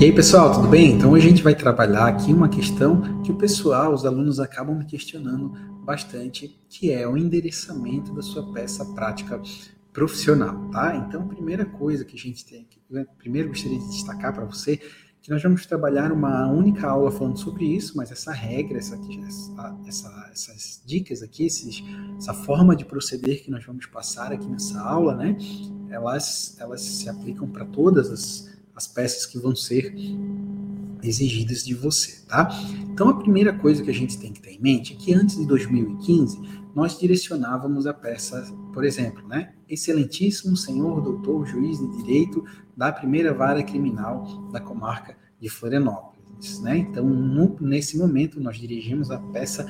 E aí, pessoal, tudo bem? Então, hoje a gente vai trabalhar aqui uma questão que o pessoal, os alunos acabam me questionando bastante, que é o endereçamento da sua peça prática profissional, tá? Então, primeira coisa que a gente tem aqui, né, primeiro gostaria de destacar para você que nós vamos trabalhar uma única aula falando sobre isso, mas essa regra, essa, essa, essas dicas aqui, esses, essa forma de proceder que nós vamos passar aqui nessa aula, né? Elas, elas se aplicam para todas as as peças que vão ser exigidas de você, tá? Então a primeira coisa que a gente tem que ter em mente é que antes de 2015 nós direcionávamos a peça, por exemplo, né? Excelentíssimo senhor doutor juiz de direito da primeira vara criminal da comarca de Florianópolis, né? Então no, nesse momento nós dirigimos a peça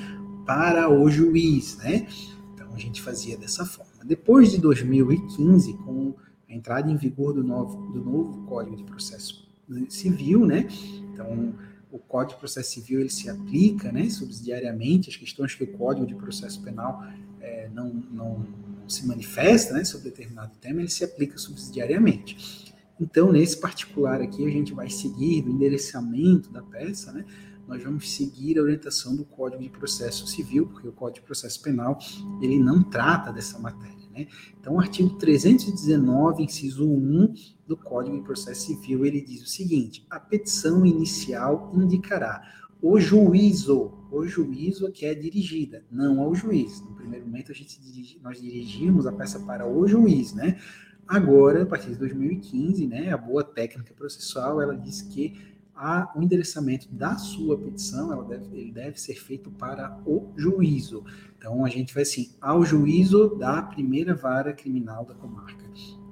para o juiz, né? Então a gente fazia dessa forma. Depois de 2015, com a entrada em vigor do novo, do novo Código de Processo Civil, né? Então, o Código de Processo Civil ele se aplica, né, subsidiariamente as questões que o Código de Processo Penal é, não, não, não, se manifesta, né, sobre determinado tema, ele se aplica subsidiariamente. Então, nesse particular aqui, a gente vai seguir do endereçamento da peça, né, nós vamos seguir a orientação do Código de Processo Civil, porque o Código de Processo Penal ele não trata dessa matéria. Né? Então, o artigo 319, inciso 1 do Código de Processo Civil, ele diz o seguinte: a petição inicial indicará o juízo, o juízo que é dirigida, não ao juiz. No primeiro momento, a gente dirige, nós dirigimos a peça para o juiz, né? Agora, a partir de 2015, né, a boa técnica processual, ela diz que a, o endereçamento da sua petição, deve, ele deve ser feito para o juízo. Então, a gente vai assim, ao juízo da primeira vara criminal da comarca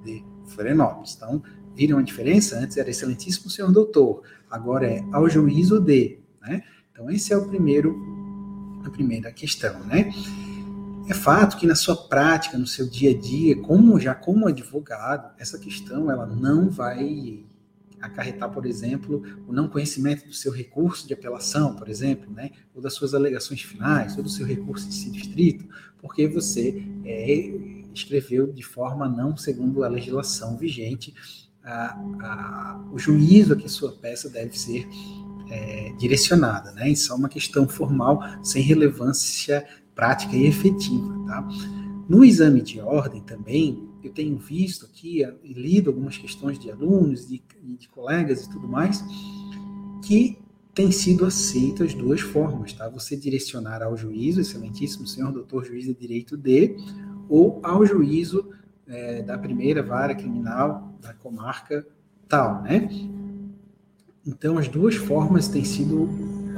de Florianópolis. Então, viram a diferença? Antes era excelentíssimo senhor doutor, agora é ao juízo de, né? Então, esse é o primeiro, a primeira questão, né? É fato que na sua prática, no seu dia a dia, como já como advogado, essa questão ela não vai acarretar, por exemplo, o não conhecimento do seu recurso de apelação, por exemplo, né, ou das suas alegações finais, ou do seu recurso de si distrito, porque você é, escreveu de forma não segundo a legislação vigente a, a, o juízo a que sua peça deve ser é, direcionada. Né? Isso é uma questão formal sem relevância prática e efetiva. Tá? No exame de ordem também, eu tenho visto aqui e lido algumas questões de alunos, de, de colegas e tudo mais, que tem sido aceito as duas formas, tá? Você direcionar ao juízo, excelentíssimo senhor doutor juiz de direito de, ou ao juízo é, da primeira vara criminal da comarca tal, né? Então, as duas formas têm sido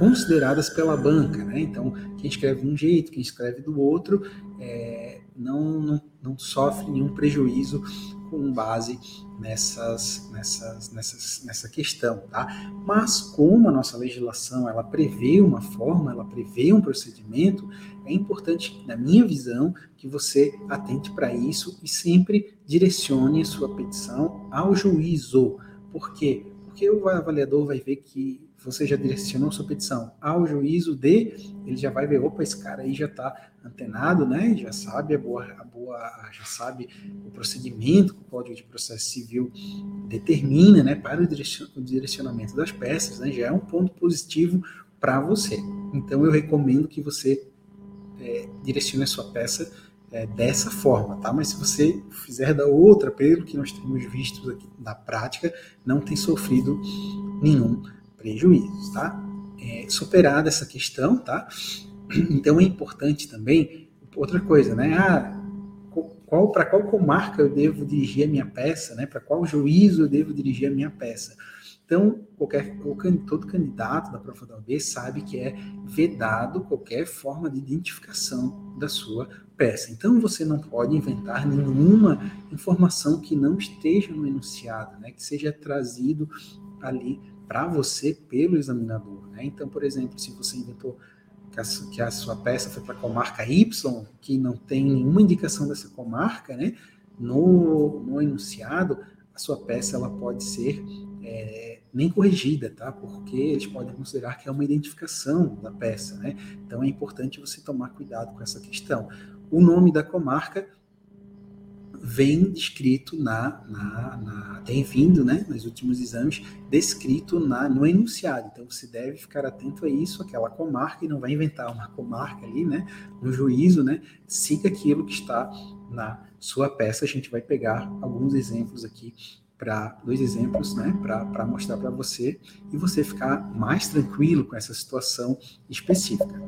consideradas pela banca, né? Então, quem escreve de um jeito, quem escreve do outro, é, não, não, não sofre nenhum prejuízo com base nessas, nessas, nessas, nessa questão, tá? Mas como a nossa legislação ela prevê uma forma, ela prevê um procedimento, é importante, na minha visão, que você atente para isso e sempre direcione sua petição ao juízo. Por quê? Porque o avaliador vai ver que você já direcionou sua petição ao juízo de, ele já vai ver, opa, esse cara aí já está antenado, né? Já sabe a boa, a boa, já sabe o procedimento que o Código de Processo Civil determina, né? Para o direcionamento das peças, né? Já é um ponto positivo para você. Então eu recomendo que você é, direcione a sua peça é, dessa forma, tá? Mas se você fizer da outra, pelo que nós temos visto aqui na prática, não tem sofrido nenhum prejuízos, tá? É, superada essa questão, tá? Então é importante também outra coisa, né? Ah, qual para qual comarca eu devo dirigir a minha peça, né? Para qual juízo eu devo dirigir a minha peça? Então, qualquer, todo candidato da prova da OAB sabe que é vedado qualquer forma de identificação da sua peça. Então, você não pode inventar nenhuma informação que não esteja no enunciado, né? que seja trazido ali para você pelo examinador. Né? Então, por exemplo, se você inventou que a, que a sua peça foi para a comarca Y, que não tem nenhuma indicação dessa comarca, né? no, no enunciado, a sua peça ela pode ser é, nem corrigida, tá? Porque eles podem considerar que é uma identificação da peça, né? Então é importante você tomar cuidado com essa questão. O nome da comarca vem descrito na, na, na, tem vindo, né, nos últimos exames, descrito na, no enunciado. Então você deve ficar atento a isso, aquela comarca, e não vai inventar uma comarca ali, né, um juízo, né, siga aquilo que está na sua peça. A gente vai pegar alguns exemplos aqui para dois exemplos, né, para mostrar para você e você ficar mais tranquilo com essa situação específica.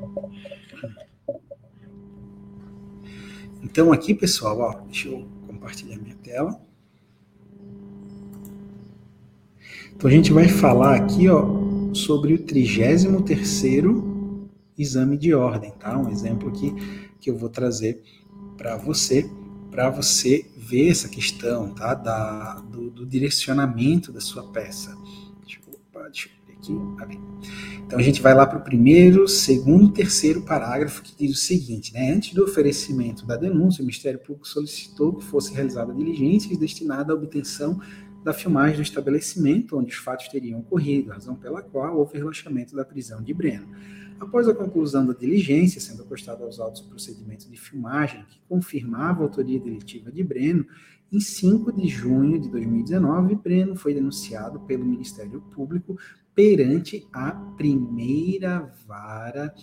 Então aqui, pessoal, ó, deixa eu compartilhar minha tela. Então a gente vai falar aqui, ó, sobre o 33º exame de ordem, tá? Um exemplo aqui que eu vou trazer para você, para você ver essa questão, tá? Da, do, do direcionamento da sua peça. Deixa eu, opa, deixa eu aqui. Então a gente vai lá para o primeiro, segundo, terceiro parágrafo que diz o seguinte, né? Antes do oferecimento da denúncia, o Ministério Público solicitou que fosse realizada diligências destinadas à obtenção da filmagem do estabelecimento onde os fatos teriam ocorrido, razão pela qual houve relaxamento da prisão de Breno. Após a conclusão da diligência, sendo acostado aos autos o procedimento de filmagem que confirmava a autoria delitiva de Breno, em 5 de junho de 2019, Breno foi denunciado pelo Ministério Público perante a primeira vara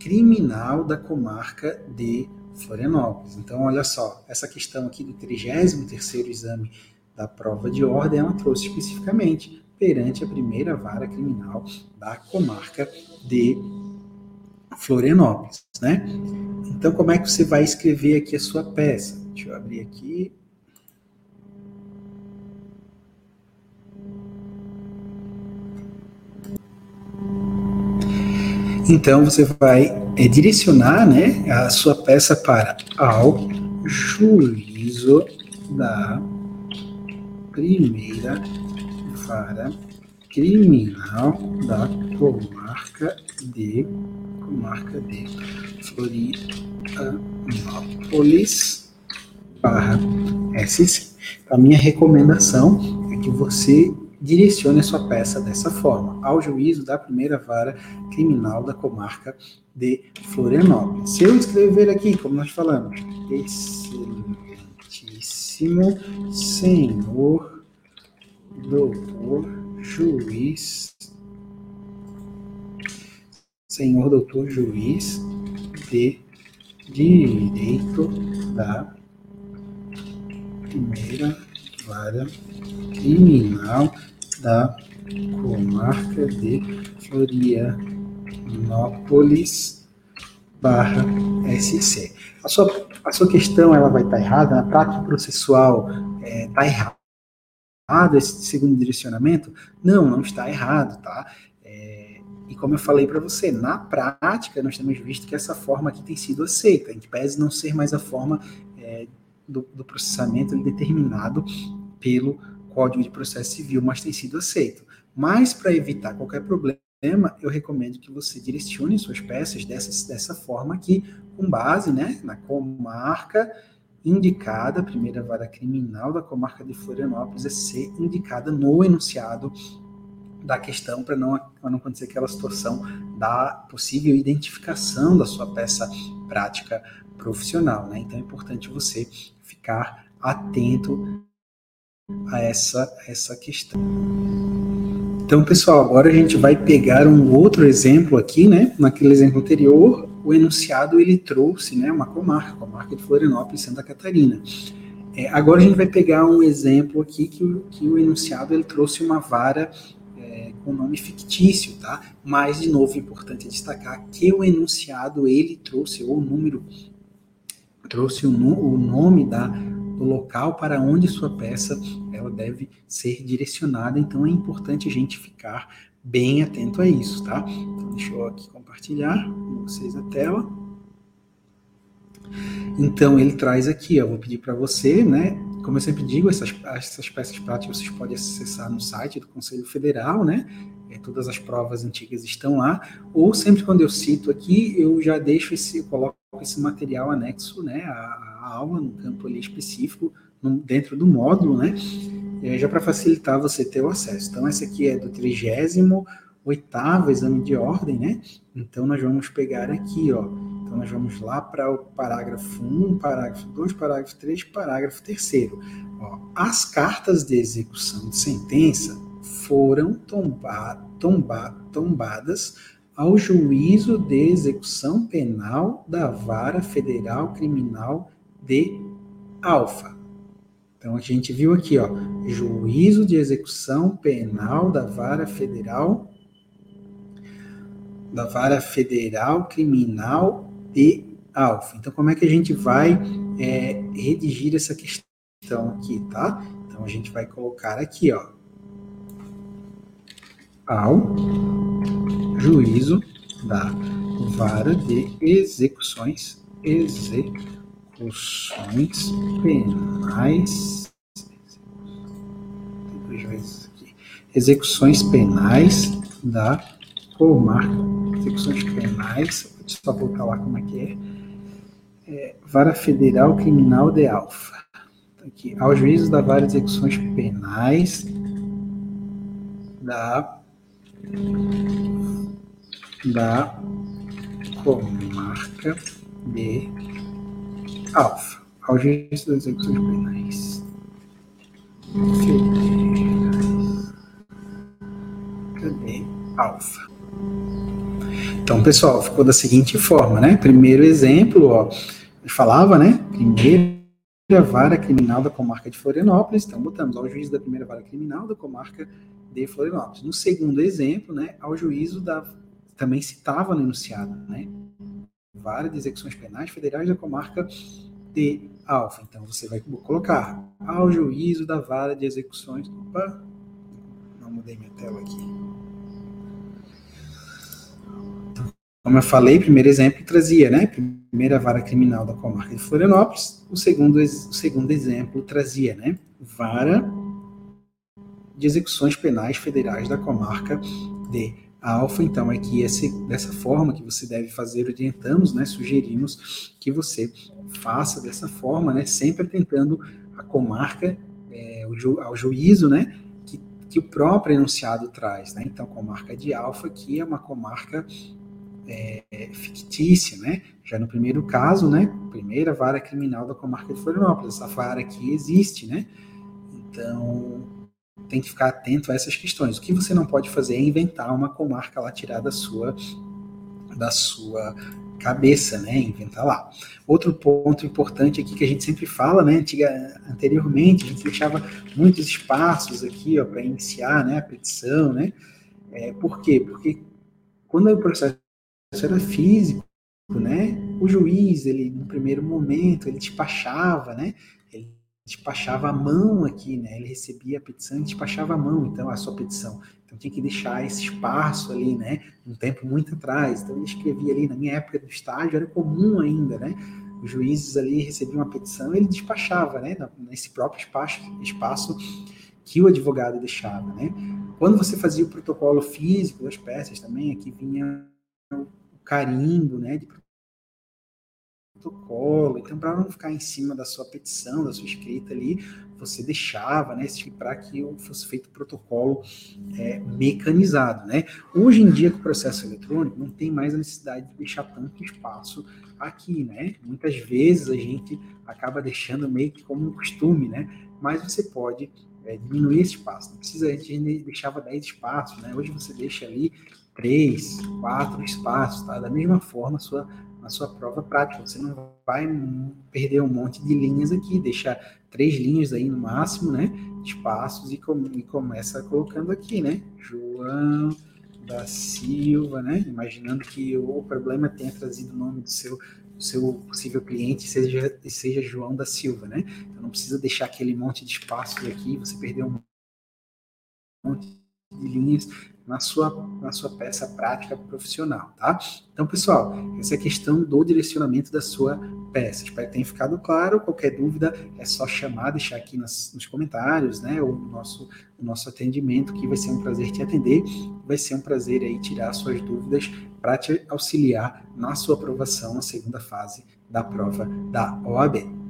criminal da comarca de Florianópolis. Então, olha só, essa questão aqui do 33º exame da prova de ordem, ela trouxe especificamente perante a primeira vara criminal da comarca de Florianópolis, né? Então, como é que você vai escrever aqui a sua peça? Deixa eu abrir aqui. Então, você vai é, direcionar né, a sua peça para ao juízo da primeira vara criminal da comarca de comarca de Florianópolis barra SC. A minha recomendação é que você direcione a sua peça dessa forma, ao juízo da primeira vara criminal da comarca de Florianópolis. Se eu escrever aqui, como nós falamos, excelentíssimo senhor doutor juiz, senhor doutor juiz de direito da primeira vara criminal da comarca de Florianópolis barra SC. A sua, a sua questão ela vai estar errada, na prática processual está é, tá errado esse segundo direcionamento? Não, não está errado, tá? É, e como eu falei para você, na prática nós temos visto que essa forma aqui tem sido aceita, em que pese não ser mais a forma é, do, do processamento determinado pelo Código de Processo Civil, mas tem sido aceito. Mas, para evitar qualquer problema, eu recomendo que você direcione suas peças dessa, dessa forma aqui, com base né, na comarca indicada, a primeira vara criminal da comarca de Florianópolis, é ser indicada no enunciado da questão para não, não acontecer aquela situação da possível identificação da sua peça prática profissional. Né? Então é importante você ficar atento a essa, essa questão. Então, pessoal, agora a gente vai pegar um outro exemplo aqui, né? Naquele exemplo anterior, o enunciado ele trouxe, né, uma comarca, a comarca de Florianópolis, Santa Catarina. É, agora a gente vai pegar um exemplo aqui que, que o enunciado ele trouxe uma vara é, com nome fictício, tá? Mas de novo é importante destacar que o enunciado ele trouxe ou o número trouxe o, o nome da do local para onde sua peça ela deve ser direcionada. Então é importante a gente ficar bem atento a isso, tá? Então, deixa eu aqui compartilhar com vocês a tela. Então ele traz aqui, eu vou pedir para você, né? Como eu sempre digo, essas, essas peças práticas vocês podem acessar no site do Conselho Federal, né? É, todas as provas antigas estão lá. Ou sempre quando eu cito aqui, eu já deixo esse, eu coloco esse material anexo, né? A, a aula no campo ali específico, dentro do módulo, né? Já para facilitar você ter o acesso. Então, essa aqui é do 38 exame de ordem, né? Então, nós vamos pegar aqui, ó. Então, nós vamos lá para o parágrafo 1, parágrafo 2, parágrafo 3, parágrafo 3. As cartas de execução de sentença foram tomba, tomba, tombadas ao juízo de execução penal da Vara Federal Criminal de Alfa. Então a gente viu aqui, ó, juízo de execução penal da Vara Federal da Vara Federal Criminal de Alfa. Então como é que a gente vai é, redigir essa questão aqui, tá? Então a gente vai colocar aqui, ó, ao juízo da vara de execuções, execuções penais, execuções penais da comarca, execuções penais, deixa eu só voltar lá como é que é, é vara federal criminal de Alfa, tá aqui, ao juízo da vara de execuções penais da da comarca de Alfa, juízo das execuções penais. Federais. Cadê? Alfa. Então, pessoal, ficou da seguinte forma, né? Primeiro exemplo, ó, falava, né? Primeira vara criminal da comarca de Florianópolis, então botamos ao juízo da primeira vara criminal da comarca de Florianópolis. No segundo exemplo, né, ao juízo da também citava no enunciado, né? De execuções penais federais da comarca de Alfa. Então você vai colocar ao juízo da vara de execuções. Opa, não mudei minha tela aqui. Então, como eu falei, primeiro exemplo trazia, né? Primeira vara criminal da comarca de Florianópolis. O segundo, o segundo exemplo trazia, né? Vara de execuções penais federais da comarca de Alfa. Então, é que esse, dessa forma que você deve fazer, orientamos, né, sugerimos que você faça dessa forma, né, sempre tentando a comarca é, ju, ao juízo, né, que, que o próprio enunciado traz. Né? Então, comarca de Alfa, que é uma comarca é, fictícia, né? Já no primeiro caso, né? Primeira vara criminal da comarca de Florianópolis, essa vara aqui existe, né? Então, tem que ficar atento a essas questões. O que você não pode fazer é inventar uma comarca lá tirada da sua, da sua cabeça, né? Inventar lá. Outro ponto importante aqui que a gente sempre fala, né? Antiga, anteriormente, a gente deixava muitos espaços aqui para iniciar né, a petição, né? É, por quê? Porque quando o processo era físico, né? O juiz, ele no primeiro momento, ele despachava, né? Despachava a mão aqui, né? Ele recebia a petição e despachava a mão, então a sua petição. Então tinha que deixar esse espaço ali, né? Um tempo muito atrás. Então ele escrevia ali, na minha época do estágio era comum ainda, né? Os juízes ali recebiam uma petição, ele despachava, né? Nesse próprio espaço, espaço que o advogado deixava, né? Quando você fazia o protocolo físico das peças também, aqui vinha o carimbo, né? De protocolo. Então, para não ficar em cima da sua petição, da sua escrita ali, você deixava, né, para que fosse feito protocolo é, mecanizado, né? Hoje em dia, com o processo eletrônico, não tem mais a necessidade de deixar tanto espaço aqui, né? Muitas vezes a gente acaba deixando meio que como um costume, né? Mas você pode é, diminuir esse espaço. Não precisa, a gente deixava 10 espaços, né? Hoje você deixa ali três, quatro espaços, tá? Da mesma forma, a sua na sua prova prática. Você não vai perder um monte de linhas aqui, deixa três linhas aí no máximo, né? Espaços e, com, e começa colocando aqui, né? João da Silva, né? Imaginando que o problema tenha trazido o nome do seu, seu possível cliente seja, seja João da Silva, né? Então não precisa deixar aquele monte de espaços aqui, você perdeu um monte de linhas na sua, na sua peça prática profissional, tá? Então, pessoal, essa é a questão do direcionamento da sua peça. Espero que tenha ficado claro. Qualquer dúvida é só chamar, deixar aqui nas, nos comentários, né? Ou no nosso, no nosso atendimento, que vai ser um prazer te atender. Vai ser um prazer aí tirar suas dúvidas para te auxiliar na sua aprovação na segunda fase da prova da OAB.